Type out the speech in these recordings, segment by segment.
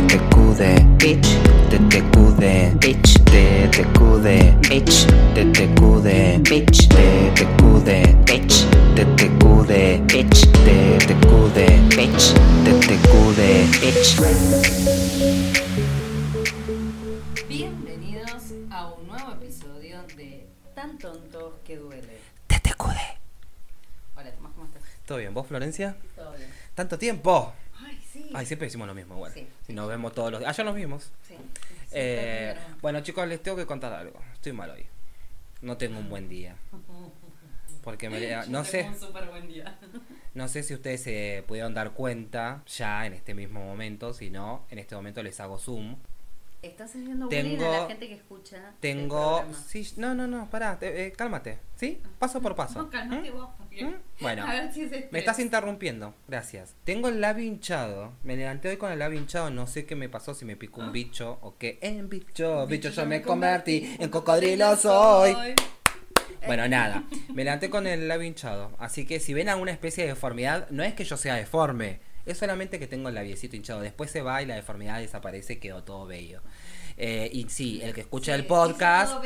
TTQD, bitch, TTQD, bitch, TTQD, bitch, TTQD, bitch, TTQD, bitch, TTQD, bitch, TTQD, bitch, TTQD, bitch. Bienvenidos a un nuevo episodio de Tan tontos que duele. TTQD. Hola Tomás, ¿cómo estás? ¿Todo bien? ¿Vos, Florencia? ¿Todo bien? ¿Tanto tiempo? Ay, sí. Ay, siempre decimos lo mismo igual. Sí. Si nos vemos todos los días. Ayer nos vimos. Sí. Eh, bueno, chicos, les tengo que contar algo. Estoy mal hoy. No tengo un buen día. Porque me, Yo no sé, Un súper buen día. no sé si ustedes se pudieron dar cuenta ya en este mismo momento. Si no, en este momento les hago zoom. Estás haciendo Tengo- a la gente que escucha. Tengo. Sí, no, no, no, pará, te- eh, cálmate. ¿Sí? Paso por paso. No, calmate ¿Mm? vos. ¿Mm? Bueno. A ver si es Me estás interrumpiendo, gracias. Tengo el labio hinchado. Me levanté hoy con el labio hinchado. No sé qué me pasó, si me picó un bicho o qué. En bicho, bicho, yo me convertí. En cocodrilo soy. Bueno, nada. Me levanté con el labio hinchado. Así que si ven alguna especie de deformidad, no es que yo sea deforme. Es solamente que tengo el labiecito hinchado. Después se va y la deformidad desaparece quedó todo bello. Eh, y sí, el que escucha Sí, el podcast.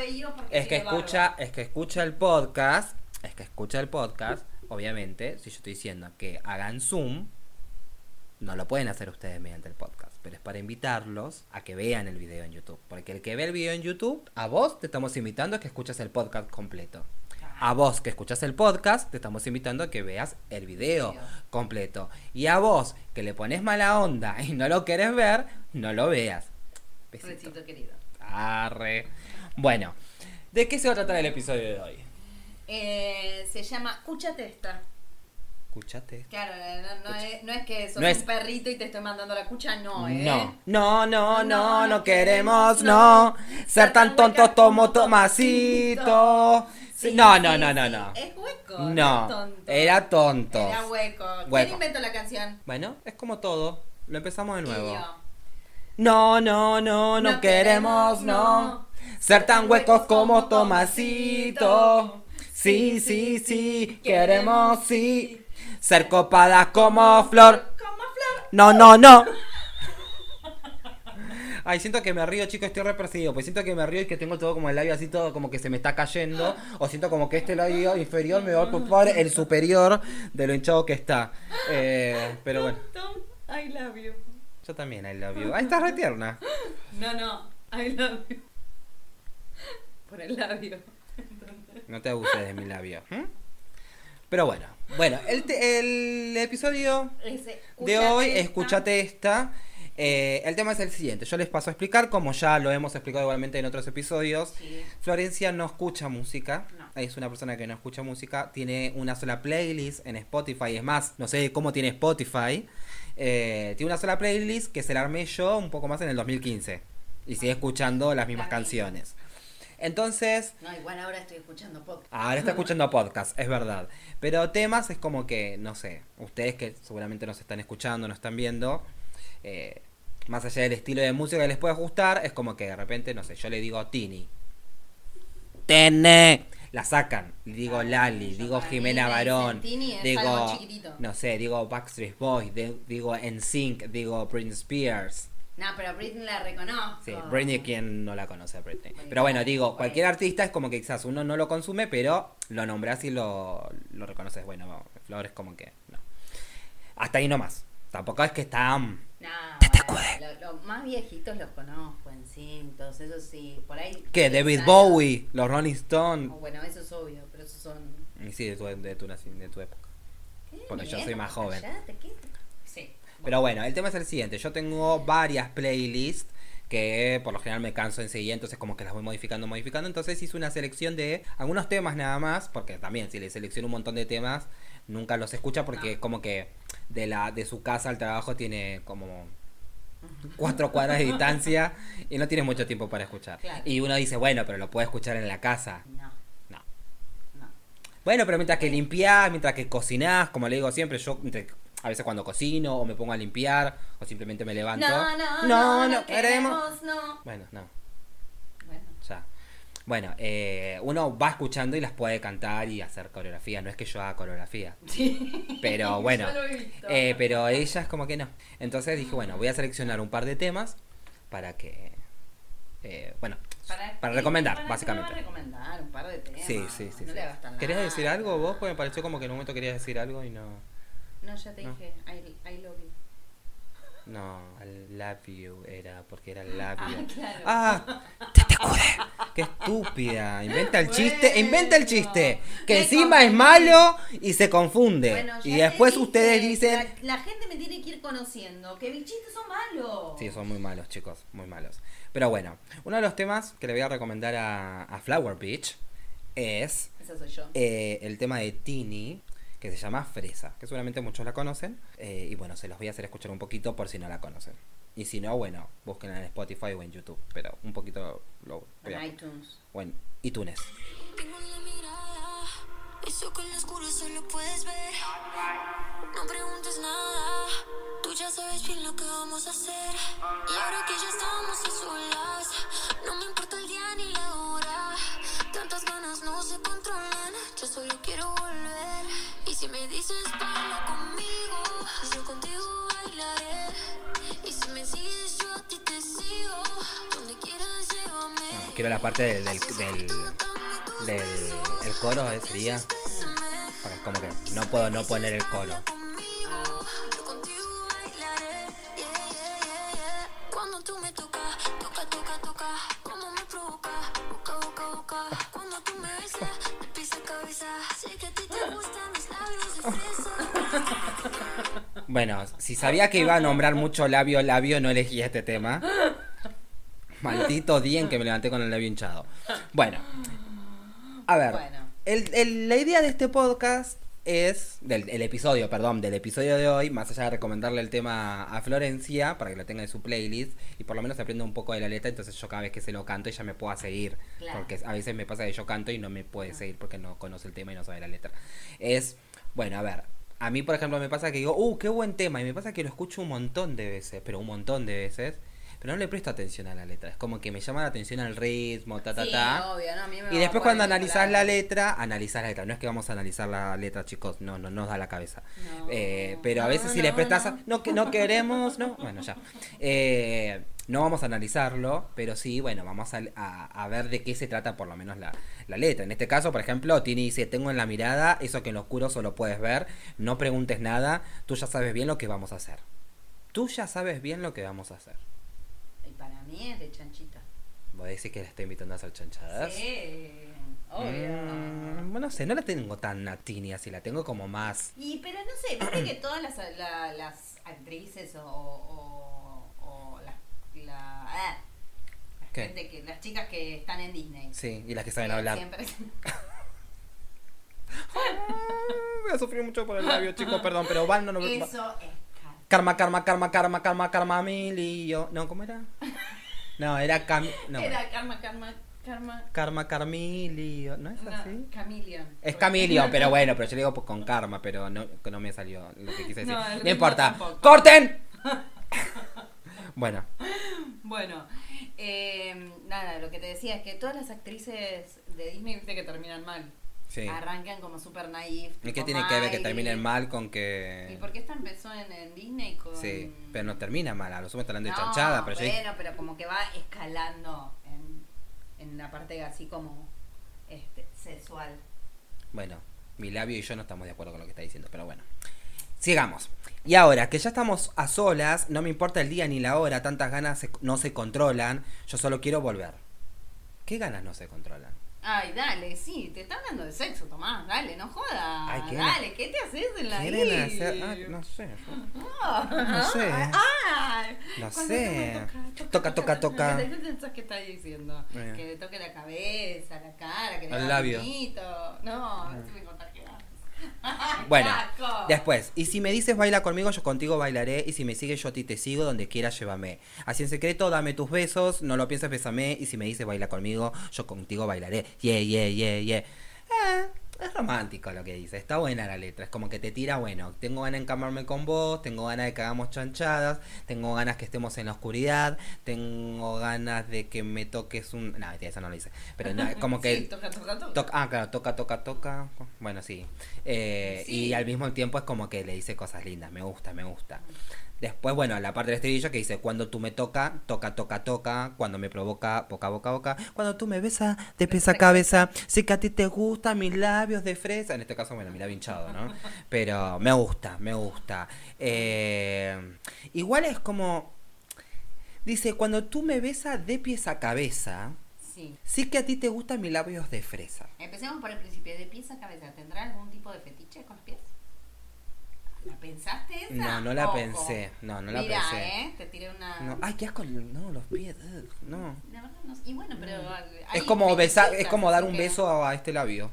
Es que escucha, es que escucha el podcast, es que escucha el podcast, obviamente, si yo estoy diciendo que hagan Zoom, no lo pueden hacer ustedes mediante el podcast, pero es para invitarlos a que vean el video en YouTube, porque el que ve el video en YouTube, a vos te estamos invitando a que escuches el podcast completo. A vos que escuchas el podcast, te estamos invitando a que veas el video Video. completo. Y a vos que le pones mala onda y no lo querés ver, no lo veas. Besito. Recito querido. Arre. Bueno, ¿de qué se va a tratar el episodio de hoy? Eh, se llama Escúchate esta. Escuchate. Claro, no, no es, no es que sos No es- un perrito y te estoy mandando la cucha, no, ¿eh? No, no, no, no, No, queremos, no. Ser tan tontos como Tomasito. Sí, No, no, no, no, no. Es hueco. No, es tonto. era tonto. Era hueco. Hueco. ¿Quién inventó la canción? Bueno, es como todo. Lo empezamos de nuevo. No, no, no, no, queremos, no. Ser tan huecos como Tomasito. Sí, sí, sí, queremos, sí. Ser copadas como Flor. Como Flor. No, no, no. Ay, siento que me río, chicos, estoy reperseguido. Pues siento que me río y que tengo todo como el labio así, todo como que se me está cayendo. O siento como que este labio inferior me va a ocupar el superior de lo hinchado que está. Eh, pero bueno, Tom, I love you. yo también I love you. Ay, estás re tierna. No, no, I love you. Por el labio. No te abuses de mi labio. ¿m? Pero bueno, bueno, el, te- el episodio Ese, de hoy, esta. escúchate esta. Eh, el tema es el siguiente. Yo les paso a explicar, como ya lo hemos explicado igualmente en otros episodios. Sí. Florencia no escucha música. No. Es una persona que no escucha música. Tiene una sola playlist en Spotify. Es más, no sé cómo tiene Spotify. Eh, tiene una sola playlist que se la armé yo un poco más en el 2015. Y sigue escuchando las mismas misma. canciones. Entonces, No, igual ahora estoy escuchando podcast. Ahora está escuchando podcast, es verdad. Pero temas es como que, no sé, ustedes que seguramente nos están escuchando, nos están viendo, eh, más allá del estilo de música que les pueda gustar, es como que de repente, no sé, yo le digo Tini. Tene. La sacan, digo Ah, Lali, yo digo Jimena Barón, Tini es digo, algo chiquitito. no sé, digo Backstreet Boys, de- digo NSYNC, digo Britney Spears. No, pero Britney la reconozco. Sí, Britney, ¿quién no la conoce a Britney? Pero bueno, digo, bueno. cualquier artista es como que quizás uno no lo consume, pero lo nombras y lo, lo reconoces. Bueno, vamos, Flor es como que no. Hasta ahí nomás. Tampoco es que está... No, Te bueno, lo- los más viejitos los conozco en cintos, eso sí, por ahí. ¿Qué? David. Bowie, los Rolling Stones. Oh, bueno, eso es obvio, pero esos son. Y sí, de tu, de tu, de tu época. ¿Qué? Porque yo soy más joven. callate, ¿qué? Sí. Pero bueno, el tema es el siguiente. Yo tengo varias playlists que por lo general me canso enseguida, entonces como que las voy modificando, modificando. Entonces hice una selección de algunos temas nada más, porque también si le selecciono un montón de temas, nunca los escucha porque No. como que de la de su casa al trabajo tiene como cuatro cuadras de distancia y no tiene mucho tiempo para escuchar. Claro. Y uno dice, bueno, pero lo puede escuchar en la casa. No, No. no. Bueno, pero mientras que limpiás, mientras que cocinás, como le digo siempre, yo entre- a veces cuando cocino o me pongo a limpiar o simplemente me levanto. No, no, no, no, queremos. queremos, no. Bueno, no, Bueno, eh, uno va escuchando y las puede cantar y hacer coreografía. No es que yo haga coreografía. Sí. Pero bueno, Yo lo he visto. eh, pero ella es como que no. Entonces dije, bueno, voy a seleccionar un par de temas para que, eh, bueno, para, que- recomendar, para básicamente. me va a recomendar un par de temas. Sí, sí, sí. No sí. le hagas tan ¿Querías decir algo vos? Porque me pareció como que en un momento querías decir algo y no... No, ya te No. dije, I, I love you. No, love you era porque era love Ah, you. claro. Ah, TTQD. Qué estúpida. Inventa el chiste, inventa el chiste. Que Me encima es malo y se confunde. Bueno, y te después dije, ustedes dicen... La, la gente me tiene que ir conociendo, que mis chistes son malos. Sí, son muy malos, chicos, muy malos. Pero bueno, uno de los temas que le voy a recomendar a, a Flower Beach es Esa soy yo. eh, el tema de Tini, que se llama Fresa, que seguramente muchos la conocen. eh, y bueno, se los voy a hacer escuchar un poquito por si no la conocen. Y si no, bueno, búsquenla en Spotify o en YouTube. Pero un poquito lo voy en iTunes. O en iTunes. Tengo la mirada, eso en lo oscuro solo puedes ver. No preguntes nada, tú ya sabes bien lo que vamos a hacer. Y ahora que ya estamos a solas, no me importa el día ni la hora. Tantas ganas no se controlan, yo solo quiero si me dices baila conmigo, yo contigo bailaré. Y si me sigues, yo a ti te sigo. Donde quieras, llévame. Bueno, quiero la parte del, del, del, del- el coro, eh, sería... Porque como que no puedo no poner el coro. Bueno, si sabía que iba a nombrar mucho labio, labio, no elegí este tema. Maldito día en que me levanté con el labio hinchado. Bueno, a ver, Bueno. el- el- la idea de este podcast es, del el episodio, perdón, del episodio de hoy, más allá de recomendarle el tema a Florencia, para que lo tenga en su playlist, y por lo menos aprenda un poco de la letra, entonces yo cada vez que se lo canto ella me pueda seguir, Claro. porque a veces me pasa que yo canto y no me puede seguir porque no conoce el tema y no sabe la letra. Es, bueno, a ver, a mí por ejemplo me pasa que digo, uh, qué buen tema, y me pasa que lo escucho un montón de veces, pero un montón de veces, pero no le presto atención a la letra, es como que me llama la atención el ritmo, ta, ta, sí, ta. obvio, no, a mí me va Y después cuando analizás la letra, analizás la letra. No es que vamos a analizar la letra, chicos. No, no nos da la cabeza. No, Eh, pero a no, veces si no, le prestás... no. a- No, que no queremos, no. Bueno, ya. Eh, no vamos a analizarlo, pero sí, bueno, vamos a, a- a ver de qué se trata por lo menos la, la letra. En este caso, por ejemplo, Tini dice, tengo en la mirada eso que en lo oscuro solo puedes ver. No preguntes nada. Tú ya sabes bien lo que vamos a hacer. Tú ya sabes bien lo que vamos a hacer. Y es de chanchita. ¿Vos decís que la está invitando a hacer chanchadas? Sí, obvio. Mm, bueno, no sé, no la tengo tan a Tini así, la tengo como más. Y pero no sé, viste que todas las, la- las actrices o, o, o la, la, ah, gente que, las chicas que están en Disney. Sí, y las que saben eh, hablar. Siempre, Voy a sufrir mucho por el labio, chicos, perdón, pero Val no lo eso es car- Karma, karma, karma, karma, karma, karma, milio. No, ¿cómo era? No, era Cam... No, Era karma, karma, karma. karma, carmilio. ¿No es No, así? Chameleon. Es Camilio, pero bueno, pero yo le digo con karma, pero no, que no me salió lo que quise decir. No, importa. tampoco. ¡Corten! bueno, Bueno, eh, nada, lo que te decía es que todas las actrices de Disney, viste que terminan mal. Sí. Arrancan como super naif. ¿Y qué tiene que ver que terminen mal con que.? ¿Y por qué esta empezó en, en Disney con.? Sí, pero no termina mal, a lo sumo está hablando de No, chanchada, pero Bueno, pero como que va escalando en, en la parte así como este, sexual. Bueno, mi labio y yo no estamos de acuerdo con lo que está diciendo, pero bueno. Sigamos. Y ahora, que ya estamos a solas, no me importa el día ni la hora, tantas ganas se- no se controlan, yo solo quiero volver. ¿Qué ganas no se controlan? Ay, dale, sí, te está hablando de sexo, Tomás, dale, no jodas. Ay, ¿qué dale, ¿qué te haces en la ¿Quieren I? hacer? Ah, no sé. No sé. Ay, No sé. Toca, toca, toca. ¿Qué pensás que está diciendo? Que le toque la cabeza, la cara, que le El haga labio. No, no se me contagias. Bueno, después, y si me dices baila conmigo, yo contigo bailaré, y si me sigues yo a ti te sigo, donde quieras llévame. Así en secreto, dame tus besos, no lo pienses, bésame, y si me dices baila conmigo, yo contigo bailaré. Yeah, yeah, yeah, yeah. Eh, Es romántico lo que dice, está buena la letra, es como que te tira, bueno, tengo ganas de encamarme con vos, tengo ganas de que hagamos chanchadas, tengo ganas que estemos en la oscuridad, tengo ganas de que me toques un... No, mentira, eso no lo dice, pero no, es como que... Sí, toca, toca, toca. Ah, claro, toca, toca, toca. Bueno, sí. Eh, Sí. Y al mismo tiempo es como que le dice cosas lindas. Me gusta, me gusta. Después, bueno, la parte del estribillo que dice, cuando tú me toca, toca, toca, toca, cuando me provoca, boca, boca, boca, cuando tú me besas, de pies a cabeza, sé que a ti te gustan mis labios de fresa, en este caso, bueno, mi labio hinchado, ¿no? Pero me gusta, me gusta. Eh, igual es como, dice, cuando tú me besas de pies a cabeza, Sí. sí que a ti te gustan mis labios de fresa. Empecemos por el principio. De pies a cabeza. ¿Tendrá algún tipo de fetiche con los pies? ¿La pensaste esa? No, no la Ojo. pensé. No, no la Mirá, pensé. ¿eh? Te tiré una... No, ay, qué asco. No, los pies. ugh, No. La verdad no. Y bueno, pero... hay Es como besar, es como dar un beso a este labio.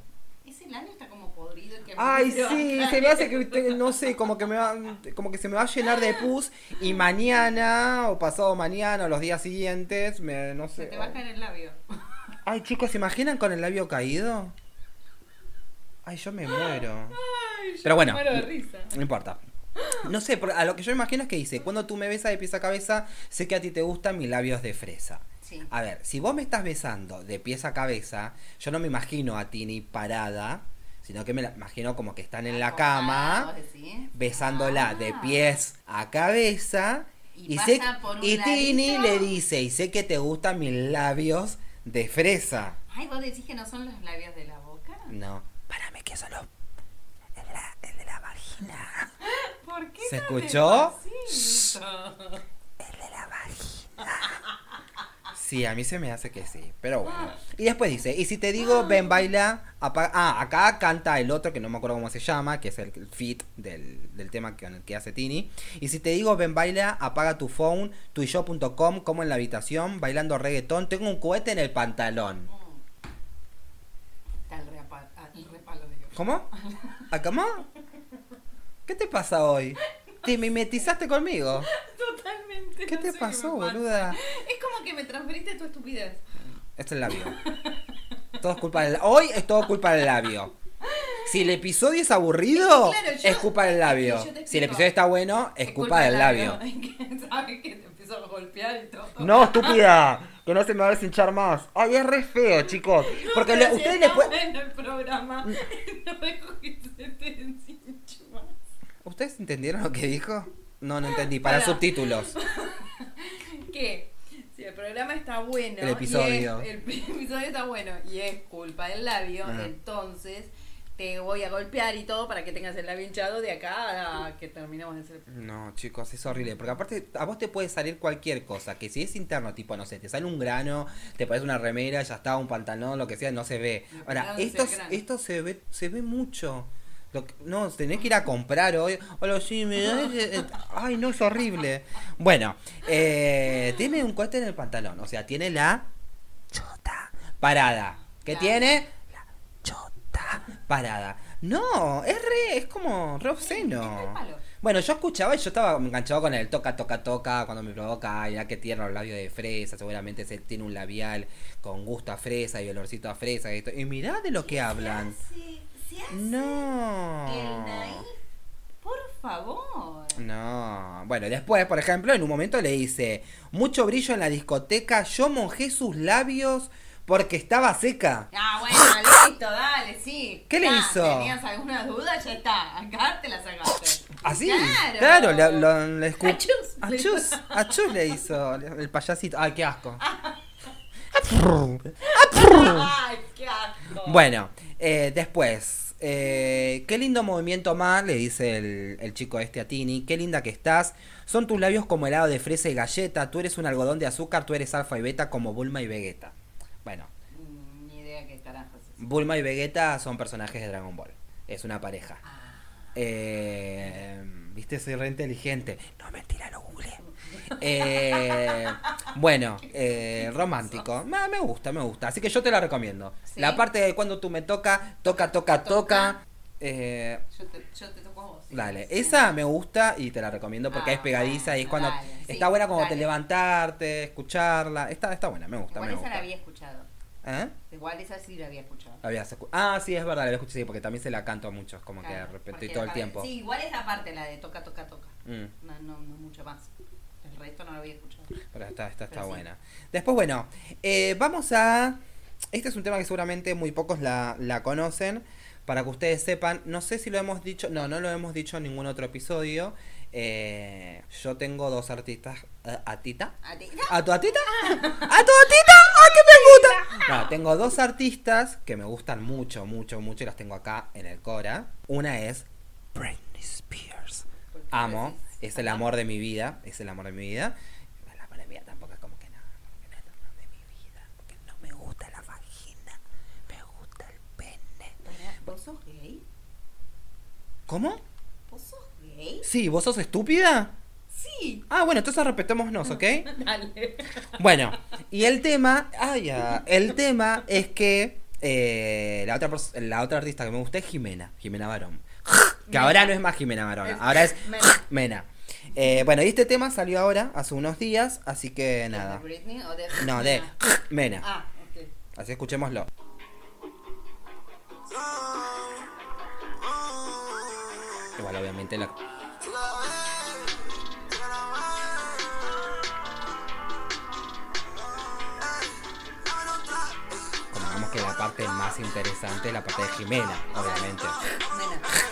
Está como podrido. y que Ay, me- sí, se me hace que no sé, como que me va, como que se me va a llenar de pus y mañana o pasado mañana o los días siguientes, me no Se sé. te va a caer el labio. Ay, chicos, ¿se imaginan con el labio caído? Ay, yo me muero. Pero bueno, muero de risa. no importa. No sé, a lo que yo imagino es que dice, cuando tú me besas de pies a cabeza, sé que a ti te gustan mis labios de fresa. Sí. A ver, si vos me estás besando de pies a cabeza, yo no me imagino a Tini parada, sino que me la imagino como que están en la cama, besándola de Ah. pies a cabeza, Y y, pasa sé, por un y Tini le dice, y sé que te gustan mis labios de fresa. Ay, vos decís que no son los labios de la boca. No, para mí que son los... El, de la- el de la vagina. ¿Por qué ¿Se escuchó? El de la vagina. Sí, a mí se me hace que sí, pero bueno. Y después dice, y si te digo, ven, baila, apaga... Ah, acá canta el otro, que no me acuerdo cómo se llama, que es el fit del, del tema que, que hace Tini. Y si te digo, ven, baila, apaga tu phone, tuyo.com, como en la habitación, bailando reggaetón, tengo un cohete en el pantalón. El, ah, el. ¿Cómo? ¿A cómo? ¿Qué te pasa hoy? ¿Te mimetizaste conmigo? Totalmente. ¿Qué no te sé pasó, boluda? Es como que me transferiste tu estupidez. Es el labio. Todo es culpa del Hoy es todo culpa del labio. Si el episodio es aburrido, Es que, claro, yo- es culpa del labio. es que Si el episodio está bueno, es, culpa, del labio. Que Sabes que te empiezo a golpear y todo. No, estúpida. Que no se me va a deshinchar más. Ay, es re feo, chicos. Porque le- si ustedes está le pueden. bueno el programa. No dejo que se te más. ¿Ustedes entendieron lo que dijo? No, no entendí. Para subtítulos. ¿Qué? Si el programa está bueno. El episodio. y es- el episodio está bueno y es culpa del labio, Ajá. entonces te voy a golpear y todo para que tengas el labio hinchado de acá a que terminemos de hacer. No, chicos, es horrible. Porque aparte, a vos te puede salir cualquier cosa. Que si es interno, tipo, no sé, te sale un grano, te pones una remera, ya está, un pantalón, lo que sea, no se ve. Ahora, No esto, esto se ve, se ve mucho. Lo que- no, tenés que ir a comprar hoy. Hola, sí, me da- eh, Ay, no, es horrible. Bueno, eh, tiene un cohete en el pantalón. O sea, tiene la chota parada. ¿Qué Claro. tiene? La chota parada. No, es re, es como re obsceno. Bueno, yo escuchaba y yo estaba enganchado con el toca, toca, toca cuando me provoca. Ay, ya que tierno los labios de fresa. Seguramente se tiene un labial con gusto a fresa y olorcito a fresa. Y, esto. y mirá de lo que hablan. Hace, se hace No. el naif. Por favor. No. Bueno, después, por ejemplo, en un momento le dice: Mucho brillo en la discoteca. Yo mojé sus labios porque estaba seca. Ah, bueno, listo, dale, sí. ¿Qué le hizo? ¿Tenías alguna duda? Ya está. Acá te la sacaste. Así, Claro. claro, le, lo- le escu- Achus. Achus, achus le hizo el payasito. Ay, qué asco. Ay, qué asco. Bueno, eh, después, eh, qué lindo movimiento más, le dice el, el chico este a Tini, qué linda que estás, son tus labios como helado de fresa y galleta, tú eres un algodón de azúcar, tú eres alfa y beta como Bulma y Vegeta. Bueno, Mm, Ni idea qué carajos es. Bulma y Vegeta son personajes de Dragon Ball, es una pareja. Ah. Eh, Viste, soy re inteligente. No, mentira, lo. Eh, bueno, eh, romántico. Ma, me gusta, me gusta. Así que yo te la recomiendo. ¿Sí? La parte de cuando tú me toca, toca, toca, toca. Eh, Yo te, yo te toco a vos. sí. dale, Sí. esa me gusta y te la recomiendo porque Ah, es pegadiza y es cuando dale, está buena como te levantarte, escucharla. Está, está buena, me gusta, Igual me esa gusta. la había escuchado. ¿Eh? Igual esa sí la había escuchado. La habías escu- ah, sí, es verdad, la había escuchado, sí, porque también se la canto a muchos, como que de repente todo el tiempo. Sí, igual es la parte, la de toca, toca, toca. Mm. No, no, no mucho más. El resto no lo había escuchado. Pero esta, esta está Pero sí. buena. Después, bueno, eh, vamos a... Este es un tema que seguramente muy pocos la, la conocen. Para que ustedes sepan, no sé si lo hemos dicho, no, no lo hemos dicho en ningún otro episodio. Eh, yo tengo dos artistas. eh, ¿A Tita? ¿A tu atita? ¿A tu atita? ¡Ay, que me gusta! No, tengo dos artistas que me gustan mucho, mucho, mucho y las tengo acá en el Cora. Una es Britney Spears. ¿Por qué Amo? Es el amor de mi vida, es el amor de mi vida. El amor de mi vida tampoco es como que no, como que no es el amor de mi vida, porque no me gusta la vagina, me gusta el pene. ¿Vos sos gay? ¿Cómo? ¿Vos sos gay? Sí, ¿vos sos estúpida? Sí. Ah, bueno, entonces respetémonos, ¿ok? Dale. Bueno, y el tema, ay, ya, el tema es que eh, la, otra la otra artista que me gusta es Jimena, Jimena Barón. Que ahora no es más Jimena Barón, ahora es Mena. Mena. Eh, bueno, y este tema salió ahora, hace unos días, así que ¿De nada. Britney o de No, de Mena. Ah, ok. Así escuchémoslo. Igual obviamente la... Como vamos que la parte más interesante es la parte de Jimena, obviamente. Mena.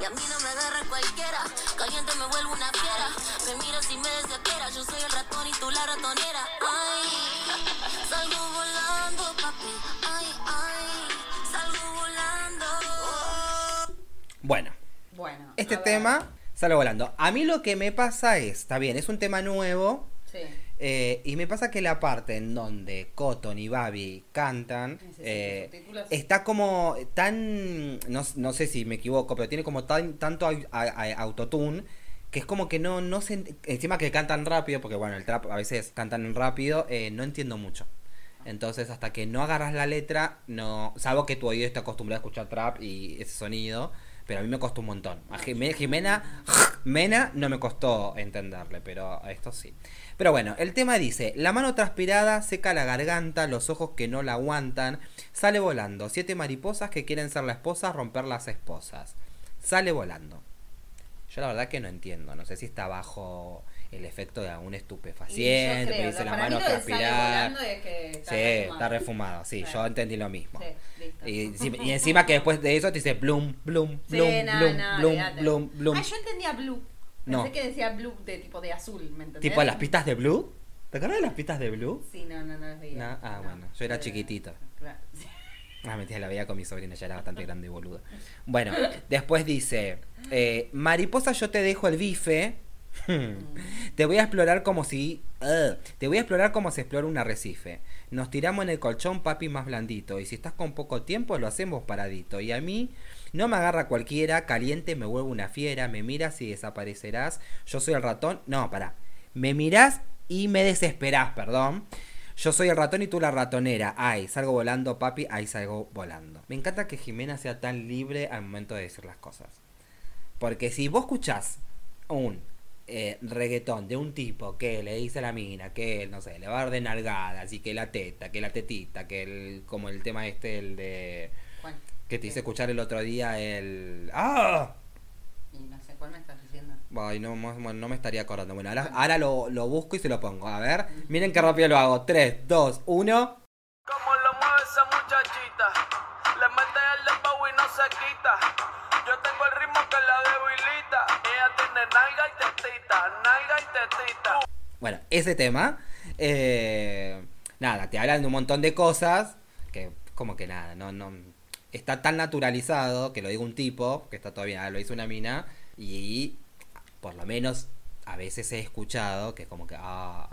Y a mí no me agarra cualquiera. Caliente me vuelvo una fiera. Me miras y me desespera. Yo soy el ratón y tú la ratonera. Ay, salgo volando, papi. Ay, ay, salgo volando. Bueno, Bueno. este tema sale volando. A mí lo que me pasa es, está bien, es un tema nuevo. Sí. Eh, y me pasa que la parte en donde Cotton y Babi cantan eh, está como tan. No, no sé si me equivoco, pero tiene como tan, tanto au- a- a- autotune que es como que no, no se. Encima que cantan rápido, porque bueno, el trap a veces cantan rápido, eh, no entiendo mucho. Entonces, hasta que no agarras la letra, no. Salvo que tu oído esté acostumbrado a escuchar trap y ese sonido. Pero a mí me costó un montón. A Jime- Jimena, Mena no me costó entenderle, pero a esto sí. Pero bueno, el tema dice, la mano transpirada seca la garganta, los ojos que no la aguantan, sale volando, siete mariposas que quieren ser la esposa, romper las esposas. Sale volando. Yo la verdad que no entiendo, no sé si está bajo el efecto de algún estupefaciente, creo, dice la mano es que está Sí, refumado. está refumado, sí, yo entendí lo mismo. Sí, listo. Y, encima- y encima que después de eso te dice blum, blum, Sí, blum, no, blum, blum, blum. Ah, yo entendía blue. No. Pensé que decía blue de tipo de azul, ¿me entendés? Tipo las pistas de blue. ¿Te acuerdas de las pistas de blue? Sí, no, no, no las veía. No, ah, bueno, yo era chiquitito. Claro. Ah, mentira, la veía con mi sobrina, ya era bastante grande y boluda. Bueno, después dice, eh, mariposa yo te dejo el bife. te voy a explorar como si... ugh, te voy a explorar como se explora un arrecife. Nos tiramos en el colchón, papi, más blandito. Y si estás con poco tiempo, lo hacemos paradito. Y a mí no me agarra cualquiera, caliente me vuelvo una fiera, me miras y desaparecerás. Yo soy el ratón. No, pará. Me mirás y me desesperás, perdón. Yo soy el ratón y tú la ratonera. Ay, salgo volando, papi, ay, salgo volando. Me encanta que Jimena sea tan libre al momento de decir las cosas. Porque si vos escuchás un eh, reggaetón de un tipo que le dice a la mina que, no sé, le va a dar de nalgadas y que la teta, que la tetita, que el, como el tema este, el de... Que te hice escuchar el otro día, el... ¡Ah! Y no sé cuál me estás diciendo. Ay, no, mo- no me estaría acordando. Bueno, ahora, ahora lo, lo busco y se lo pongo. A ver, miren qué rápido lo hago. 3, 2, 1. Como lo mueve esa muchachita, le mete el dembow y no se quita. Yo tengo el ritmo que la debilita. Ella tiene nalga y tetita, nalga y tetita. Bueno, ese tema. eh, nada, te hablan de un montón de cosas. Que como que nada, no, no. Está tan naturalizado, que lo diga un tipo, que está todavía, lo hizo una mina, y por lo menos a veces he escuchado que es como que, ah...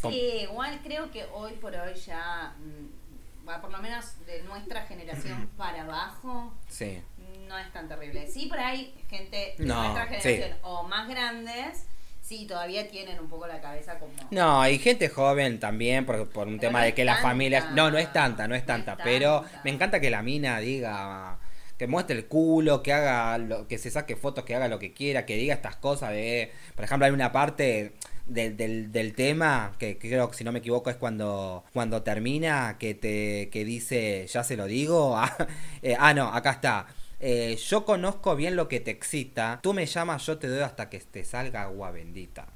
como- Sí, igual creo que hoy por hoy ya, mm, va, por lo menos de nuestra generación para abajo, sí. no es tan terrible. Sí, por ahí gente de No, nuestra sí. generación o más grandes, sí, todavía tienen un poco la cabeza como... No, hay gente joven también por, por un Pero tema no de que las familias... No, no es tanta, no es No tanta, es pero tanta. me encanta que la mina diga... Que muestre el culo, que haga lo, que se saque fotos, que haga lo que quiera, que diga estas cosas de... Por ejemplo, hay una parte del, del, del tema que creo que si no me equivoco es cuando cuando termina que te que dice ya se lo digo ah, eh, ah, no acá está Eh, yo conozco bien lo que te excita tú me llamas yo te doy hasta que te salga agua bendita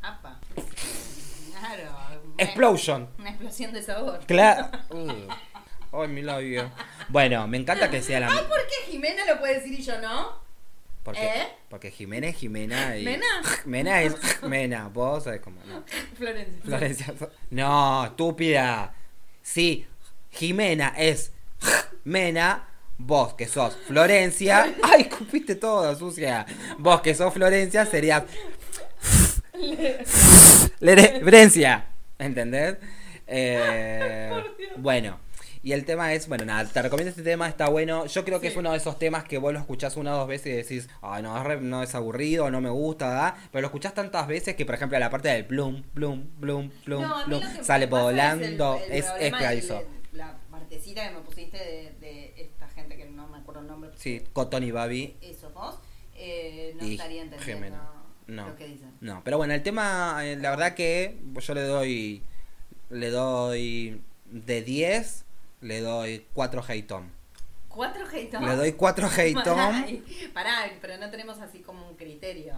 Apa. Claro. explosion Una explosión de sabor. Claro. Ay, mi labio. Bueno, me encanta que sea la. Ah, ¿por qué Jimena lo puede decir y yo no? Porque, ¿Eh? porque Jimena es Jimena y. ¿Mena? Mena es Mena. Vos sabés cómo. No. Florencia. Florencia. No, estúpida. Sí, Jimena es Mena. Vos que sos Florencia. Ay, cupiste todo, sucia. Vos que sos Florencia serías. Florencia. ¿Entendés? Eh, bueno. Y el tema es, bueno, nada, te recomiendo este tema, está bueno. Yo creo que es uno de esos temas que vos lo escuchás una o dos veces y decís, ay, no, es, re- no es aburrido, no me gusta, ¿verdad? Pero lo escuchás tantas veces que, por ejemplo, la parte del plum, plum, plum, plum, No, plum, sale volando, el- el es, de La partecita que me pusiste de, de esta gente que no me acuerdo el nombre. Sí, Cotton y Babi. Esos dos, eh, no Y estaría entendiendo. No. lo que dicen. No, pero bueno, el tema, eh, la verdad que yo le doy, le doy de 10, le doy 4 Heiton. ¿Cuatro hatons? Le doy 4 Heiton. Pará, pero no tenemos así como un criterio.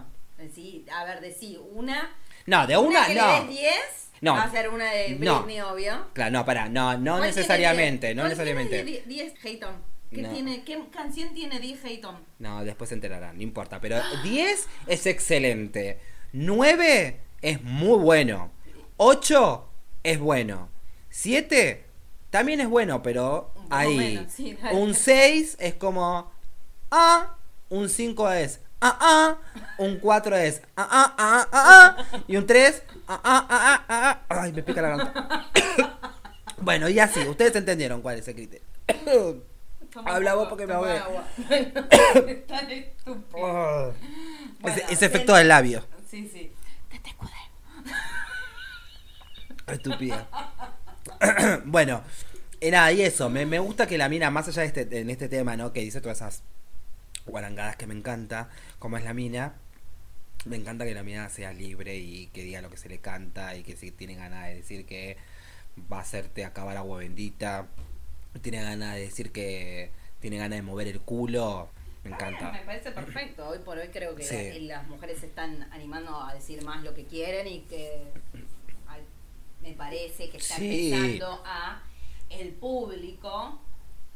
Sí, a ver, de sí, una. No, de una, que no. le des 10 No. va a ser una de No. Britney, obvio. Claro, no, pará, no, no ¿Cuál necesariamente, no 10? ¿Cuál necesariamente. tiene 10 Hayton? ¿Qué, No. tiene, ¿Qué canción tiene 10 Hayton? No, después se enterarán, no importa. Pero 10 es excelente. 9 es muy bueno. 8 es bueno. 7 también es bueno, pero Un ahí. menos, sí, un 6 es como. Ah. Un 5 es. Ah, ah. Un 4 es. Ah, ah, ah, ah, ah. Y un 3. Ah, ah, ah, ah, ah. Ay, me pica la garganta. bueno, y así. Ustedes entendieron cuál es el criterio. Habla vos porque me agua. Tan estúpido. Bueno, ese, ese efecto el- del labio. Sí, sí. Estúpida. bueno, y nada, y eso. Me, me gusta que la mina, más allá de este, en este tema, ¿no? Que dice todas esas guarangadas que me encanta, como es la mina. Me encanta que la mina sea libre y que diga lo que se le canta y que si tiene ganas de decir que va a hacerte acabar agua bendita, tiene ganas de decir que tiene ganas de mover el culo, me encanta. Me parece perfecto. Hoy por hoy creo que Sí. las mujeres se están animando a decir más lo que quieren y que al- me parece que está Sí. empezando a el público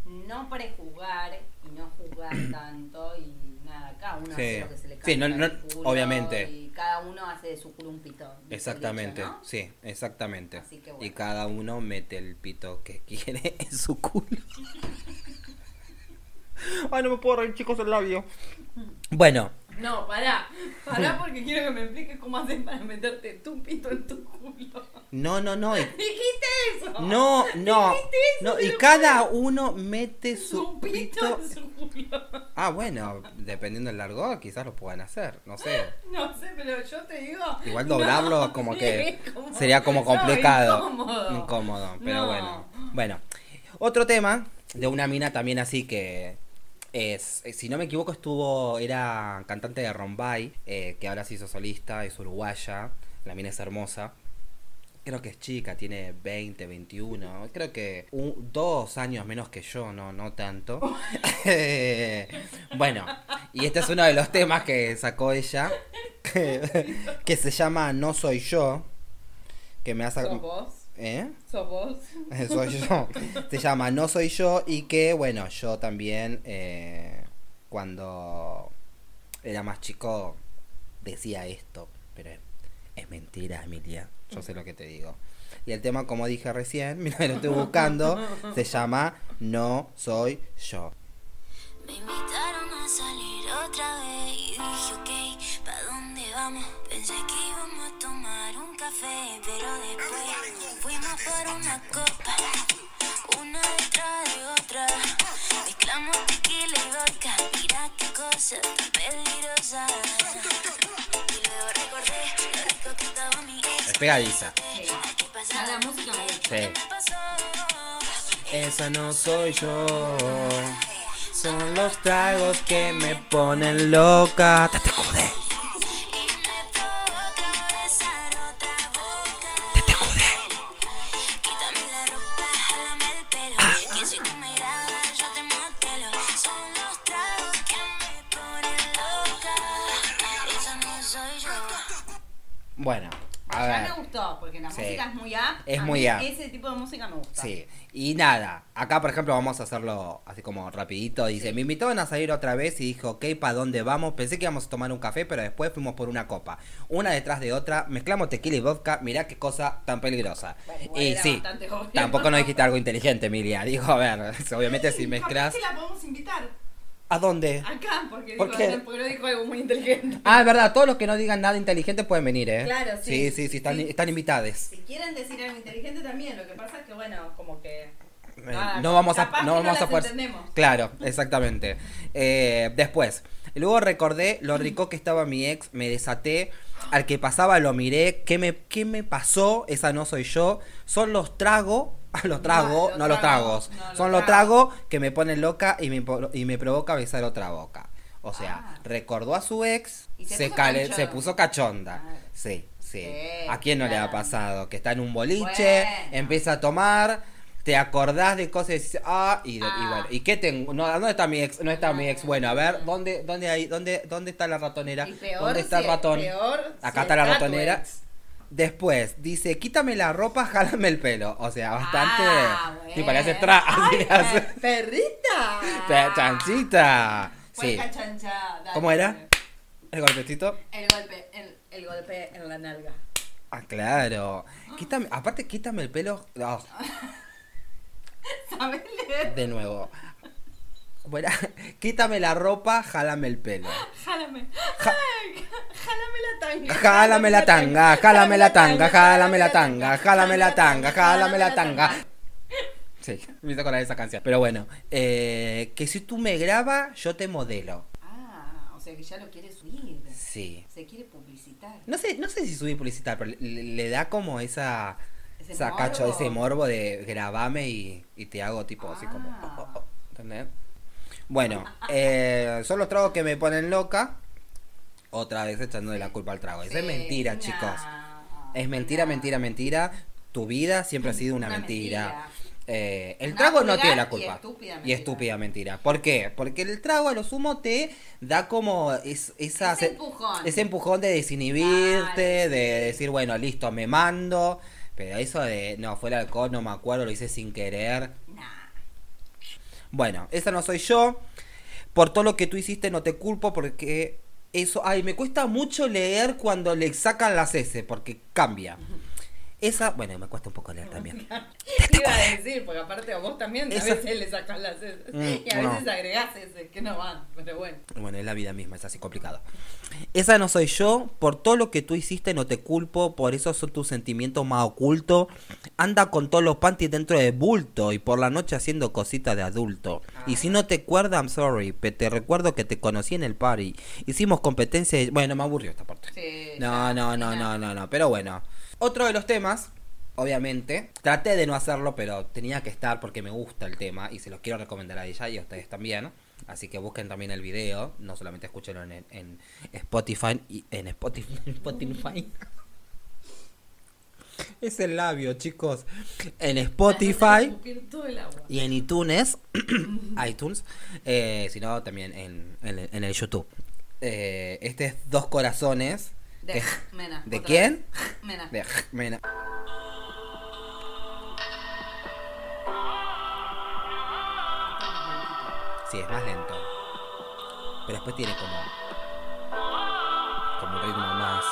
no prejuzgar y no juzgar tanto y nada, cada uno Sí. hace lo que se le canta Sí, no- no- obviamente. y cada uno hace de su culo un pito. dice el Exactamente, dicho, ¿no? sí, exactamente. Así que bueno. Y cada uno mete el pito que quiere en su culo. Ay, no me puedo reír, chicos, el labio. Bueno, No, pará, pará porque quiero que me expliques cómo haces para meterte tu pito en tu culo. no, no, no. Dijiste eso. No, no. Dijiste eso, No, y pero cada uno mete su su pito pito. en su culo. Ah, bueno, dependiendo del largo, quizás lo puedan hacer, no sé. No sé, pero yo te digo. Igual doblarlo no, como que como- sería como no, complicado. incómodo. Incómodo, pero No. bueno. Bueno, otro tema de una mina también así que es, eh, si no me equivoco estuvo, era cantante de Rombay, eh, que ahora se hizo solista, es uruguaya, la mina es hermosa. Creo que es chica, tiene 20, 21, creo que dos años menos que yo, no, no tanto. Bueno, y este es uno de los temas que sacó ella, que, que se llama No Soy Yo, que me hace... ¿Sos vos? ¿Eh? ¿Sos vos? Soy yo. Se llama No Soy Yo y que, bueno, yo también eh, cuando era más chico decía esto, pero Es mentira, Emilia. Yo sé lo que te digo. Y el tema, como dije recién, mira, lo estoy buscando, se llama No Soy Yo. Me invitaron a salir otra vez y dije, ok, ¿pa' dónde vamos? Pensé que íbamos café, pero después fuimos por una copa, una detrás de otra. Mezclamos tequila y vodka, mira qué cosa tan peligrosa. Y luego recordé lo rico que estaba mi ex. Es pegadiza. Sí. Esa no soy yo. Son los tragos que me ponen loca. Te jode. Y Bueno, a Ya ver. me gustó, porque la Sí. música es muy up. Es A muy mí up. Ese tipo de música me gusta. Sí, y nada, acá por ejemplo vamos a hacerlo así como rapidito, dice, me invitaron a salir otra vez y dijo, ok, ¿para dónde vamos? Pensé que íbamos a tomar un café, pero después fuimos por una copa, una detrás de otra, mezclamos tequila y vodka, mirá qué cosa tan peligrosa. Bueno, y sí, tampoco no dijiste algo inteligente, Emilia, digo, a ver, obviamente si mezclas... la podemos invitar ¿A dónde? acá, porque, ¿Por dijo, qué? porque no dijo algo muy inteligente. Ah, es verdad, todos los que no digan nada inteligente pueden venir, ¿eh? Claro, Sí, sí. sí, sí, están, Sí. están invitados. Si quieren decir algo inteligente también, lo que pasa es que, bueno, como que... Eh, Ah, no vamos a no vamos no a poder claro exactamente Eh, después luego recordé lo rico que estaba mi ex me desaté al que pasaba lo miré qué me qué me pasó esa no soy yo son los tragos los tragos los no los tragos, no, los son los tragos. que me ponen loca y me y me provoca besar otra boca o sea Ah. recordó a su ex Y se se puso cale- se puso cachonda Claro. sí sí Sí, a quién no le ha pasado que está en un boliche Bueno. empieza a tomar te acordás de cosas y decís, ah, y, y Ah. bueno, ¿y qué tengo? No, ¿dónde está mi ex? No está mi ex. Bueno, a ver, ¿dónde, dónde hay, dónde, dónde está la ratonera? ¿Dónde está el ratón? peor Acá si está la tu ratonera. ex. Después, dice, quítame la ropa, jálame el pelo. O sea, bastante. Ah, Sí, parece bueno. tra. así Ay, le hace. ¡Perrita! Pe- Chanchita. Sí. Puerca chancha, dale. ¿Cómo era? El golpecito. El golpe, el, el golpe en la nalga. Ah, claro. Quítame, aparte, quítame el pelo. Ah, ¿Sabes leer? de nuevo. Bueno, quítame la ropa, jálame el pelo. Jálame. Ja- jálame la tanga. Jálame la tanga, jálame la tanga, jálame la tanga, jálame la tanga, jálame la tanga. Sí, me hizo acordar esa canción. Pero bueno, eh, que si tú me grabas, yo te modelo. Ah, o sea que ya lo quiere subir. Sí. Se quiere publicitar. No sé, no sé si subí publicitar, pero le, le da como esa, Ese esa cacho, morbo. ese morbo de grabame y, y te hago tipo así como. Ah. oh, oh, oh, ¿Entendés? Bueno, eh, son los tragos que me ponen loca. Otra vez echándole la culpa al trago. Eso es mentira, no, chicos. Es mentira, no. mentira, mentira. Tu vida siempre ha sido una, Una mentira. mentira. Eh, el Una trago no tiene la y culpa. estúpida Y mentira. estúpida mentira. ¿Por qué? Porque el trago a lo sumo te da como es, esa, Ese empujón. ese empujón de desinhibirte, de sí. decir, bueno, listo, me mando. Pero eso de, no, fue el alcohol, no me acuerdo, lo hice sin querer. Bueno, esa no soy yo. Por todo lo que tú hiciste no te culpo porque eso, ay, me cuesta mucho leer cuando le sacan las S porque cambia. Esa, bueno, me cuesta un poco leer también. Iba a decir, porque aparte a vos también a veces le sacas las S. Mm, y a no. veces agregás S, que no van, pero bueno. Bueno, es la vida misma, es así complicado. Esa no soy yo, por todo lo que tú hiciste no te culpo, por eso son tus sentimientos más ocultos. Anda con todos los panties dentro de bulto y por la noche haciendo cositas de adulto. Y si no te acuerdas, I'm sorry, pe- te recuerdo que te conocí en el party. Hicimos competencia, de- bueno, me aburrió esta parte. Sí, No, no, no, no, no, no, pero bueno. Otro de los temas, obviamente, traté de no hacerlo, pero tenía que estar porque me gusta el tema y se los quiero recomendar a ella y a ustedes también. Así que busquen también el video, no solamente escúchenlo en, en Spotify y en Spotify. Spotify. Es el labio, chicos. En Spotify y en iTunes, iTunes, eh, sino también en, en, en el YouTube. Eh, este es Dos Corazones. De Mena. ¿De quién? vez. Mena. De Mena. Sí, es más lento. Pero después tiene como. como un ritmo más.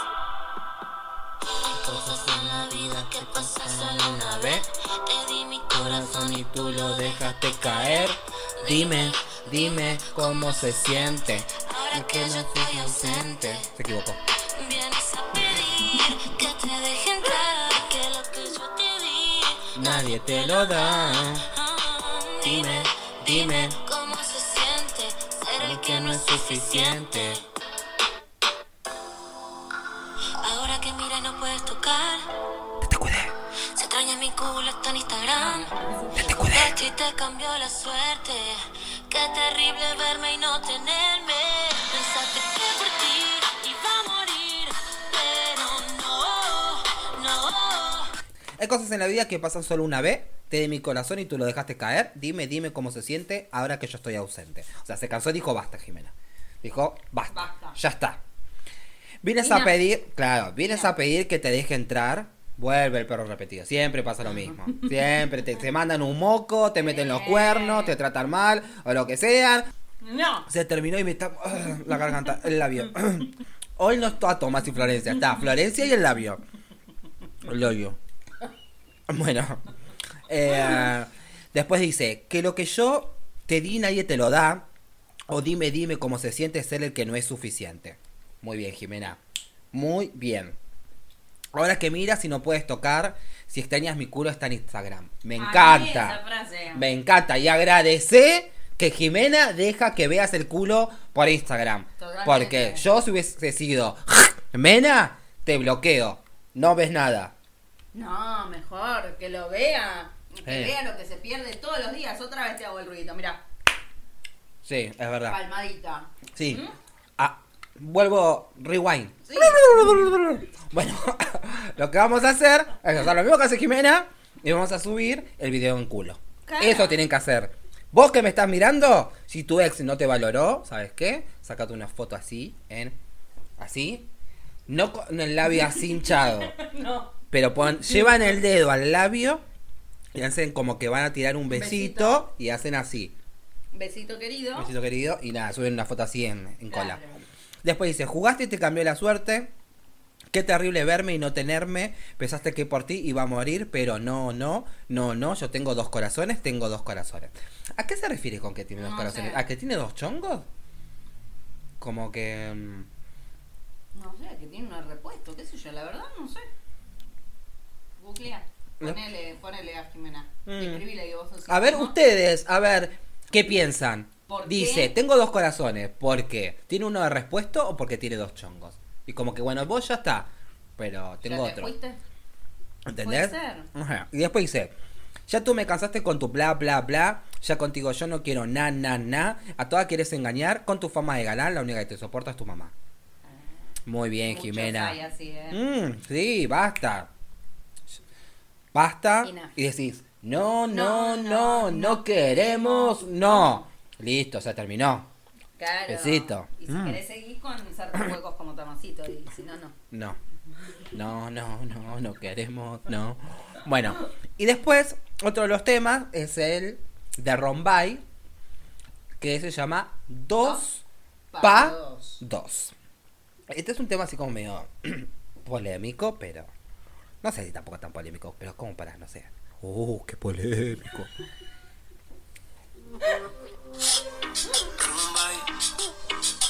Cosas en la vida que pasan solo una vez. Te di mi corazón y tú lo dejaste caer. Dime, dime cómo se siente. Ahora que yo estoy ausente. Se equivocó. Nadie te lo da. Dime, dime cómo se siente ser el que no es suficiente. Ahora que mira y no puedes tocar. Te cuidé, Se extraña mi culo, está en Instagram. te cuidé. Esto y te cambió la suerte. Qué terrible verme y no tenerme. Hay cosas en la vida que pasan solo una vez. Te di mi corazón y tú lo dejaste caer. Dime, dime cómo se siente ahora que yo estoy ausente. O sea, se cansó y dijo basta, Jimena. Dijo basta. Basta. Ya está. Vienes a pedir, claro, vienes a pedir que te deje entrar. Vuelve el perro repetido. Siempre pasa lo mismo. Siempre te, te mandan un moco, te meten los cuernos, te tratan mal o lo que sea. No. Se terminó y me está. ah, la garganta, el labio. Hoy no está Tomás y Florencia, está Florencia y el labio. El labio. Bueno. eh, después dice: Que lo que yo te di nadie te lo da. O dime, dime cómo se siente ser el que no es suficiente. Muy bien, Jimena. Muy bien. Ahora que miras si no puedes tocar, si extrañas mi culo está en Instagram. Me A mí encanta. Me encanta. Y agradece que Jimena deja que veas el culo por Instagram. Totalmente. Porque yo si hubiese sido Mena, te bloqueo. No ves nada. No, mejor que lo vea. Que Eh. vea lo que se pierde todos los días. Otra vez te hago el ruido. Mira, Sí, es verdad. palmadita. Sí. ¿Mm? Ah, vuelvo rewind. Sí. Bueno, lo que vamos a hacer es hacer lo mismo que hace Jimena y vamos a subir el video en culo. Claro. Eso tienen que hacer. Vos que me estás mirando, si tu ex no te valoró, ¿sabes qué? Sácate una foto así, en así, no con el labio así hinchado, No. Pero pon, llevan el dedo al labio y hacen como que van a tirar un besito, Besito. y hacen así, Besito querido. besito querido, y nada, suben una foto así en, en cola. Después dice, jugaste y te cambió la suerte. Qué terrible verme y no tenerme. Pensaste que por ti iba a morir, pero no, no, no, no. Yo tengo dos corazones, tengo dos corazones. ¿A qué se refiere con que tiene dos corazones? sé. ¿A que tiene dos chongos? Como que... mm, No sé, que tiene un repuesto, qué sé yo, la verdad no sé. Googlea. Ponele, ponele a Jimena. Mm. Escribile que vos sos A ver, ¿no? ustedes, a ver, ¿qué piensan? ¿Por Dice, qué? tengo dos corazones. ¿Por qué? ¿Tiene uno de repuesto o porque tiene dos chongos? Y como que, bueno, vos ya está. Pero ¿Ya tengo te otro. fuiste? ¿Entendés? Puede ser. Ajá. Y después dice, ya tú me cansaste con tu bla bla bla, ya contigo yo no quiero na na na, a toda quieres engañar, con tu fama de galán, la única que te soporta es tu mamá. Muy bien, Jimena. hay así, ¿eh? Mm, sí, basta. Basta Y decís, no, no, No, no, no, no, no queremos, no. Listo, se terminó. Claro. Besito. Y si Mm. querés seguir con ser juegos como Tomasito, y si no, no. No. No, no, no, no queremos, no. Bueno, y después, otro de los temas es el de Rombay, que se llama Dos Pa Pa dos. Dos. Este es un tema así como medio polémico, pero no sé si tampoco tan polémico, pero como para, no sé. Uh, qué polémico.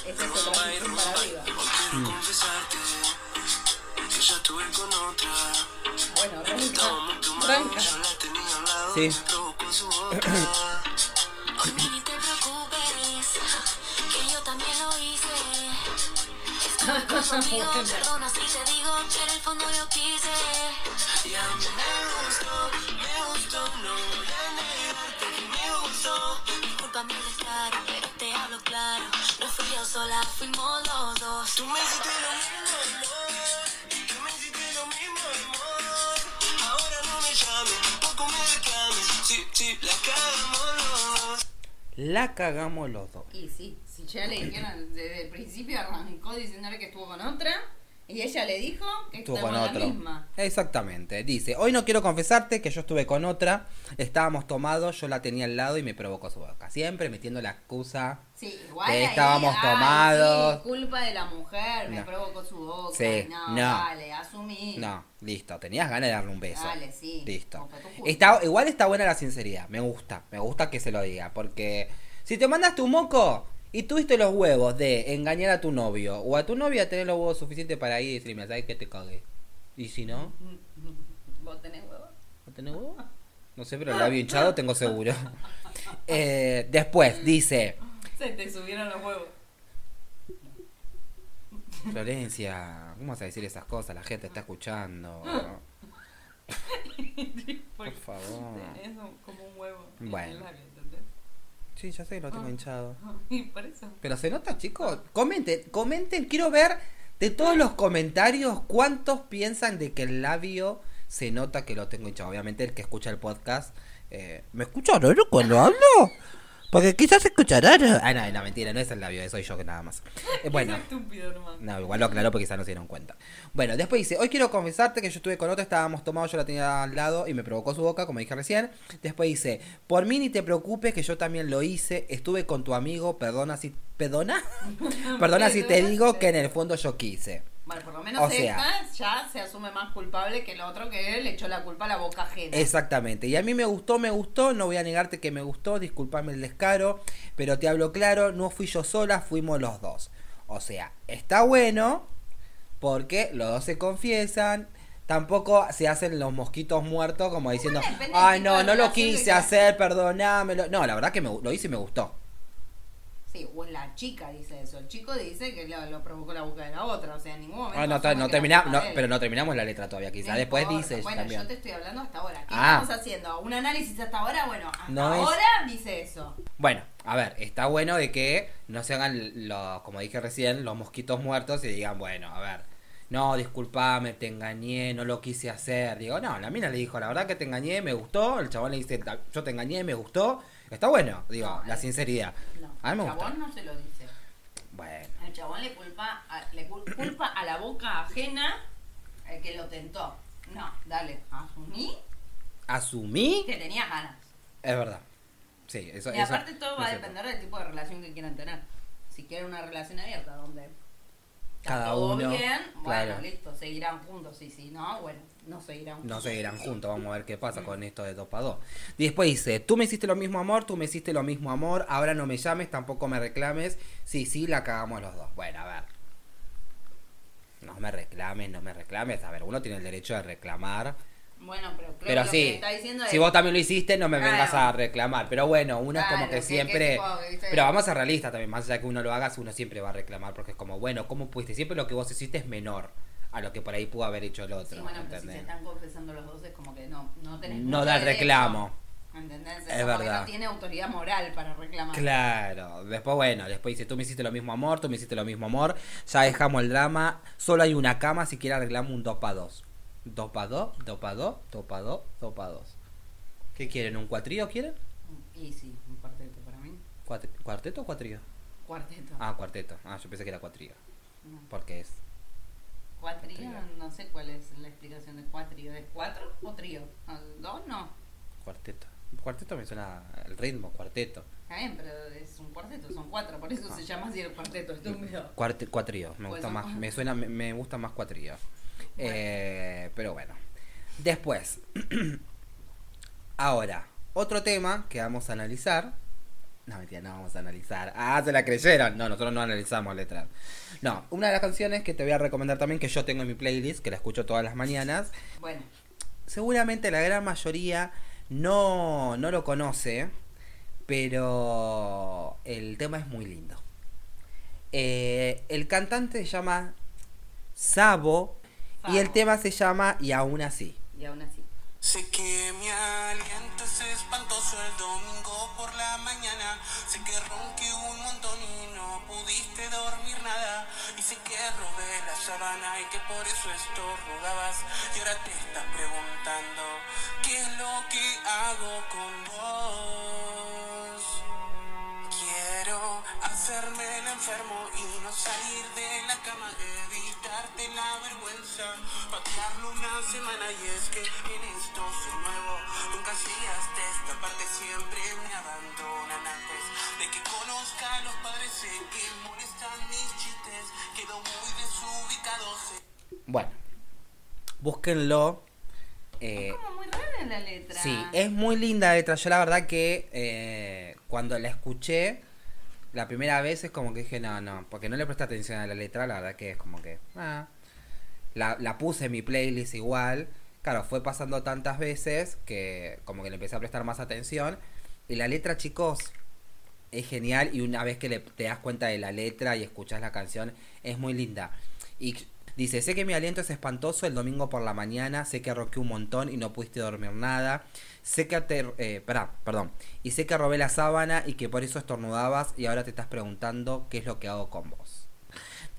Ese es transición para arriba. Mm. Bueno, al lado, Sí. conmigo, perdona si te digo que en el fondo yo quise. Y a mí me gustó, me gustó, no voy a negarte que me gustó. Disculpa mi descaro, pero te hablo claro. No fui yo sola, fuimos los dos. Tú me hiciste lo mismo, amor. Tú me hiciste lo mismo, amor. Ahora no me llames, tampoco me reclames. Sí, sí, la cagamos los dos. La cagamos los dos. Y sí, si ya le dijeron desde el principio, arrancó diciéndole que estuvo con otra. Y ella le dijo que Estuvo con con la otro. misma. Exactamente. Dice, hoy no quiero confesarte que yo estuve con otra, estábamos tomados, yo la tenía al lado y me provocó su boca. Siempre metiendo la excusa. Sí, igual. Que ahí, estábamos ay, tomados. sí, culpa de la mujer, me provocó su boca. Sí, no, no. dale, asumí. No, listo, tenías ganas de darle un beso. Dale, sí, Listo. Está, igual está buena la sinceridad, me gusta, me gusta que se lo diga, porque si te mandas tu moco y tuviste los huevos de engañar a tu novio o a tu novia tener los huevos suficientes para ir y decirle, "Mira, ¿sabes que te cagué? Y si no, ¿Vos tenés huevo? ¿no tenés huevo? No sé, pero el labio hinchado tengo seguro. Eh, después dice, Se te subieron los huevos. Florencia, ¿cómo vas a decir esas cosas? La gente está escuchando. Por favor. Un- como un huevo. en Bueno. el labio, ¿entendés? Sí, ya sé que lo tengo hinchado. Y por eso. Pero se nota, chicos. Comenten, comenten. Quiero ver de todos los comentarios cuántos piensan de que el labio se nota que lo tengo hinchado. Obviamente el que escucha el podcast. eh, ¿Me escucha raro cuando hablo? Porque quizás se escucha raro. Ah, no, no, mentira, no es el labio, soy yo que nada más. Eh, bueno. estúpido. No, igual lo aclaró porque quizás no se dieron cuenta. Bueno, después dice, hoy quiero confesarte que yo estuve con otra, estábamos tomados, yo la tenía al lado y me provocó su boca, como dije recién. Después dice, por mí ni te preocupes que yo también lo hice, estuve con tu amigo, perdona si... ¿Perdona? perdona si te digo que en el fondo yo quise. Bueno, por lo menos O sea- esta ya se asume más culpable que el otro que le echó la culpa a la boca ajena. Exactamente. Y a mí me gustó, me gustó. No voy a negarte que me gustó. Disculpame el descaro. Pero te hablo claro. No fui yo sola, fuimos los dos. O sea, está bueno. Porque los dos se confiesan. Tampoco se hacen los mosquitos muertos como diciendo, ay no, no lo quise hacer, perdonámelo. No, la verdad que me, lo hice y me gustó. Sí, o la chica dice eso. El chico dice que lo, lo provocó la boca de la otra. O sea, en ningún momento. Ah, no, no pero no terminamos la letra todavía, quizá. No Después importa. dices Bueno, también. yo te estoy hablando hasta ahora. ¿Qué Ah. estamos haciendo? ¿Un análisis hasta ahora? Bueno, hasta No es- ahora dice eso. Bueno, a ver, está bueno de que no se hagan los, como dije recién, los mosquitos muertos y digan, bueno, a ver, no, disculpame, te engañé, no lo quise hacer. Digo, no, la mina le dijo, la verdad que te engañé, me gustó. El chabón le dice, "Ta- yo te engañé, me gustó. Está bueno, digo, No, la sinceridad. No, A mí me el chabón no se lo dice. Bueno, El chabón le culpa a, le cul- culpa a la boca ajena el que lo tentó. No, dale, asumí asumí, que tenías ganas. es verdad. Sí, eso Y eso aparte todo va a cierto. depender del tipo de relación que quieran tener. Si quieren una relación abierta donde está Cada todo uno, bien, bueno, claro. listo, seguirán juntos. Y si no, bueno, no seguirán juntos. No seguirán juntos, vamos a ver qué pasa con esto de 2 para 2. Después dice, tú me hiciste lo mismo amor, tú me hiciste lo mismo amor, ahora no me llames, tampoco me reclames. Sí, sí, la cagamos los dos. Bueno, a ver. No me reclames, no me reclames. A ver, uno tiene el derecho de reclamar. Bueno, pero creo Pero que lo que sí, está diciendo si vos también lo hiciste, no me Claro. vengas a reclamar. Pero bueno, uno es como que que- siempre... que tipo, ¿viste? Pero vamos a ser realistas también, más allá que uno lo haga, uno siempre va a reclamar, porque es como, bueno, ¿cómo pudiste? Siempre lo que vos hiciste es menor a lo que por ahí pudo haber hecho el otro. Sí, bueno, pero si se están confesando los dos es como que no, no tenés No da reclamo. ¿Entendés? Es que verdad. no tiene autoridad moral para reclamar. Claro, después bueno, después dice, tú me hiciste lo mismo amor, tú me hiciste lo mismo amor, ya dejamos el drama, solo hay una cama, si quieres arreglamos un 2 para 2. 2 para 2, 2 para 2, 2 para 2, 2 para 2. ¿Qué quieren? ¿Un cuatrío quieren? Y sí, un cuarteto para mí. ¿Cuarteto o cuatrío? Cuarteto. Ah, cuarteto. Ah, yo pensé que era cuatrío. No. Porque es... Cuatrío, Trío. no sé cuál es la explicación de cuatrío. ¿Es cuatro o trío? ¿Dos? No. Cuarteto. Cuarteto me suena el ritmo, cuarteto. Está bien, pero es un cuarteto, son cuatro, por eso se llama así el cuarteto, estúpido. Cuarte- cuatrío, me Pues gusta más, cuatro. me suena, me, me gusta más cuatrío. Eh, pero bueno. Después. Ahora, otro tema que vamos a analizar. No, mentira, no vamos a analizar. Ah, se la creyeron. No, nosotros no analizamos letras. No, una de las canciones que te voy a recomendar también, que yo tengo en mi playlist, que la escucho todas las mañanas. Bueno, Seguramente la gran mayoría no, no lo conoce, pero el tema es muy lindo. Eh, el cantante se llama Sabo y el Sabo. tema se llama Y aún así. y aún así. Sé que mi aliento es espantoso el domingo por la mañana. Sé que ronqué un montón y no pudiste dormir nada. Y sé que robé la sábana y que por eso estornudabas. Y ahora te estás preguntando qué es lo que hago con vos. Quiero hacerme el enfermo y no salir de la cama, evitarte la vergüenza, patearlo una una semana y es que en esto soy nuevo. Nunca llegaste a esta parte, siempre me abandonan antes de que conozca a los padres. Sé que molestan mis chistes, quedo muy desubicado. sé- Bueno, búsquenlo. eh, Es como muy rara la letra. Sí, es muy linda la letra. Yo la verdad que eh, cuando la escuché la primera vez es como que dije, no, no, porque no le presté atención a la letra, la verdad que es como que... ah. La, la puse en mi playlist igual. Claro, fue pasando tantas veces que como que le empecé a prestar más atención. Y la letra, chicos, es genial. Y una vez que le, te das cuenta de la letra y escuchas la canción, es muy linda. Y dice, sé que mi aliento es espantoso el domingo por la mañana, sé que roqué un montón y no pudiste dormir nada. Sé que te... Eh, perdón. Y sé que robé la sábana y que por eso estornudabas y ahora te estás preguntando qué es lo que hago con vos.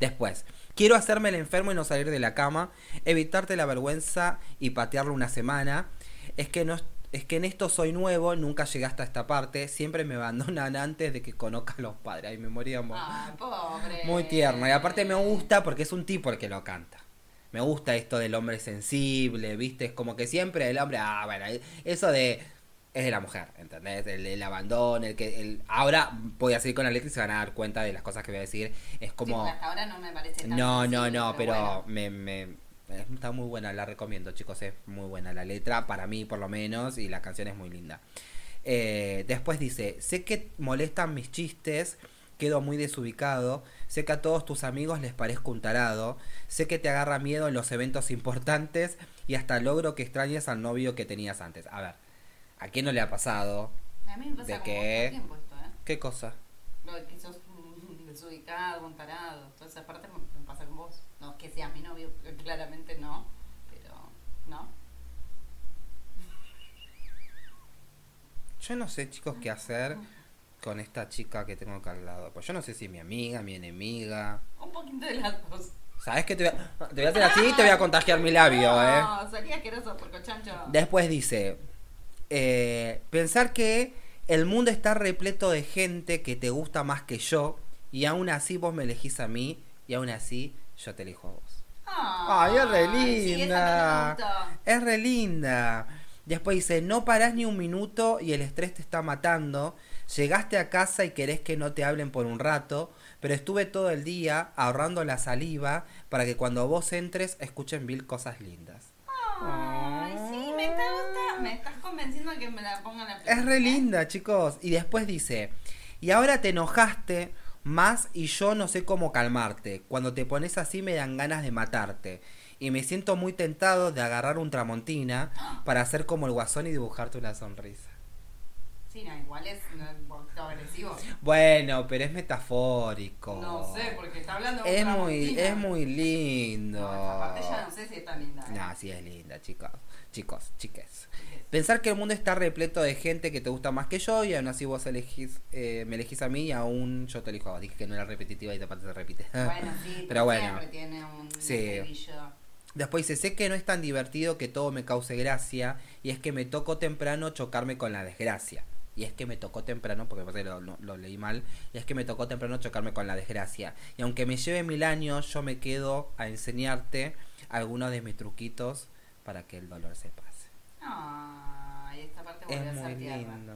Después, quiero hacerme el enfermo y no salir de la cama, evitarte la vergüenza y patearlo una semana. Es que no es que en esto soy nuevo, nunca llegué hasta esta parte, siempre me abandonan antes de que conozca a los padres. Ay, me moría amor. Ay, pobre. Muy tierno. Y aparte me gusta porque es un tipo el que lo canta. Me gusta esto del hombre sensible, ¿viste? Es como que siempre el hombre, ah, bueno, eso de es de la mujer, ¿entendés? El, el abandono, el que el ahora voy a seguir con la letra y se van a dar cuenta de las cosas que voy a decir. Es como hasta ahora no me parece tan no, no, no, pero bueno. me, me está muy buena, la recomiendo, chicos, es muy buena la letra para mí por lo menos y la canción es muy linda. Eh, después dice, sé que molestan mis chistes, quedo muy desubicado, sé que a todos tus amigos les parezco un tarado, sé que te agarra miedo en los eventos importantes y hasta logro que extrañes al novio que tenías antes. A ver, ¿a quién no le ha pasado? A mí me pasa ¿De como el tiempo esto, ¿eh? ¿Qué cosa? Lo de que sos desubicado, un tarado, toda esa parte me, con vos. No es que seas mi novio, claramente no, pero no. Yo no sé, chicos, qué hacer con esta chica que tengo acá al lado. Pues yo no sé si es mi amiga, mi enemiga. Un poquito de las dos. ¿Sabes qué? Te voy a, te voy a hacer así y te voy a contagiar mi labio, ¿eh? No, salí asqueroso por cochancho. Después dice, eh, pensar que el mundo está repleto de gente que te gusta más que yo y aún así vos me elegís a mí y aún así yo te elijo a vos. Ay, es re linda. Es re linda. Después dice, no parás ni un minuto y el estrés te está matando. Llegaste a casa y querés que no te hablen por un rato, pero estuve todo el día ahorrando la saliva para que cuando vos entres escuchen mil cosas lindas. Ay, sí, me está gusta- Me estás convenciendo que me la pongan la Es re linda, chicos. Y después dice, y ahora te enojaste más y yo no sé cómo calmarte. Cuando te pones así me dan ganas de matarte. Y me siento muy tentado de agarrar un tramontina para hacer como el guasón y dibujarte una sonrisa. Sí, no, igual es un poquito agresivo. Bueno, pero es metafórico. No sé, porque está hablando de Es otra muy, rutina. es muy lindo. No, esa parte ya no sé si es tan linda. ¿eh? No, sí es linda, chicos. Chicos, chiques. Pensar que el mundo está repleto de gente que te gusta más que yo y aún así vos elegís, eh, me elegís a mí y aún yo te elijo a vos. Dije que no era repetitiva y de parte se repite. Bueno, sí, Pero bueno. siempre tiene un Sí. Después dice, sé que no es tan divertido que todo me cause gracia y es que me tocó temprano chocarme con la desgracia. Y es que me tocó temprano, porque lo, lo- lo leí mal, y es que me tocó temprano chocarme con la desgracia. Y aunque me lleve mil años, yo me quedo a enseñarte algunos de mis truquitos para que el dolor se pase. Ay, esta parte Es muy lindo.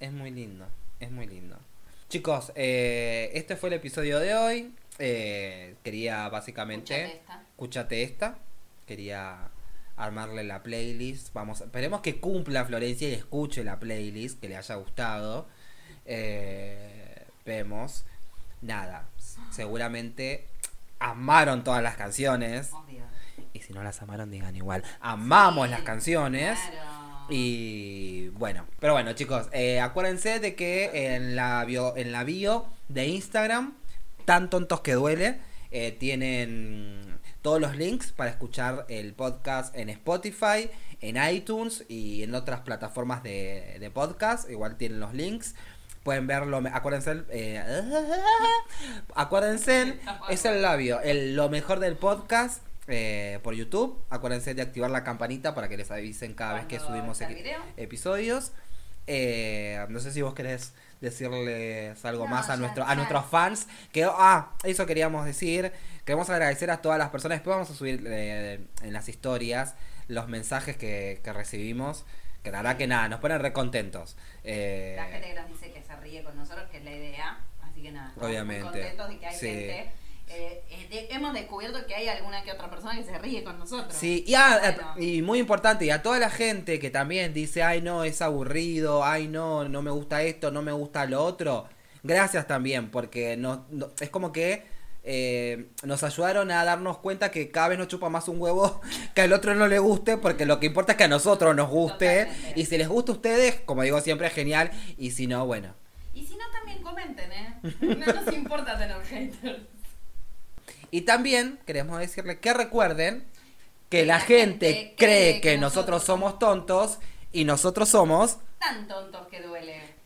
Es muy lindo. Es muy lindo. Chicos, eh, este fue el episodio de hoy. Eh, quería básicamente... Escuchate esta. Escúchate esta. Quería armarle la playlist. Vamos, esperemos que cumpla Florencia y escuche la playlist, que le haya gustado. Eh, vemos. Nada, seguramente amaron todas las canciones. Obvio. Y si no las amaron, digan igual. Amamos las canciones. Claro. Y bueno, pero bueno chicos, eh, acuérdense de que en la bio, en la bio de Instagram, tan tontos que duele, eh, tienen todos los links para escuchar el podcast en Spotify, en iTunes y en otras plataformas de, de podcast. Igual tienen los links. Pueden verlo, acuérdense, eh, acuérdense, es el labio, el, lo mejor del podcast eh, por YouTube. Acuérdense de activar la campanita para que les avisen cada vez que subimos video. episodios. Eh, no sé si vos querés decirles algo No, más a, ya- nuestro, a nuestros fans. Que, ah, eso queríamos decir. Queremos agradecer a todas las personas. Después vamos a subir eh, en las historias los mensajes que, que recibimos. Que la verdad que nada, nos ponen recontentos. Eh, La gente que nos dice que se ríe con nosotros, que es la idea. Así que nada, estamos Obviamente. contentos de que hay Sí. gente. Eh, eh, de- hemos descubierto que hay alguna que otra persona que se ríe con nosotros. Sí, y, ah, Bueno. eh, y muy importante, y a toda la gente que también dice, ay no, es aburrido, ay no, no me gusta esto, no me gusta lo otro, gracias también, porque no, no- es como que eh, nos ayudaron a darnos cuenta que cada vez nos chupa más un huevo que al otro no le guste, porque lo que importa es que a nosotros nos guste, Totalmente. y si les gusta a ustedes, como digo siempre, es genial, y si no, bueno. Y si no, también comenten, ¿eh? No nos importa tener haters. Y también queremos decirle que recuerden que la gente cree que nosotros somos tontos y nosotros somos Tan tontos que duele.